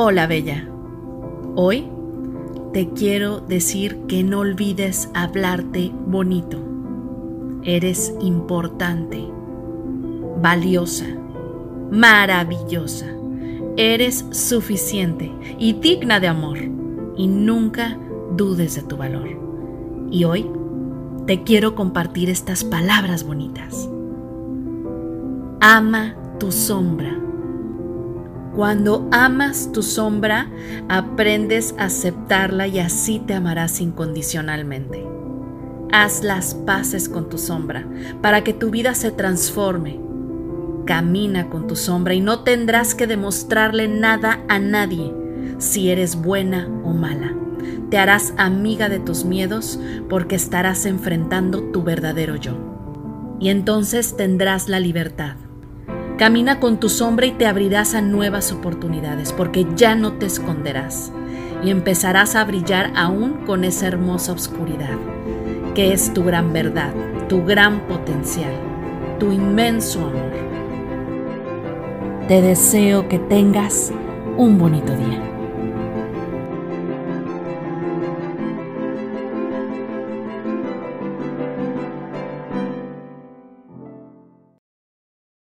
Hola Bella. Hoy te quiero decir que no olvides hablarte bonito. Eres importante, valiosa, maravillosa. Eres suficiente y digna de amor. Y nunca dudes de tu valor. Y hoy te quiero compartir estas palabras bonitas. Ama tu sombra cuando amas tu sombra, aprendes a aceptarla y así te amarás incondicionalmente. Haz las paces con tu sombra para que tu vida se transforme. Camina con tu sombra y no tendrás que demostrarle nada a nadie si eres buena o mala. Te harás amiga de tus miedos porque estarás enfrentando tu verdadero yo. Y entonces tendrás la libertad Camina con tu sombra y te abrirás a nuevas oportunidades, porque ya no te esconderás y empezarás a brillar aún con esa hermosa oscuridad, que es tu gran verdad, tu gran potencial, tu inmenso amor. Te deseo que tengas un bonito día.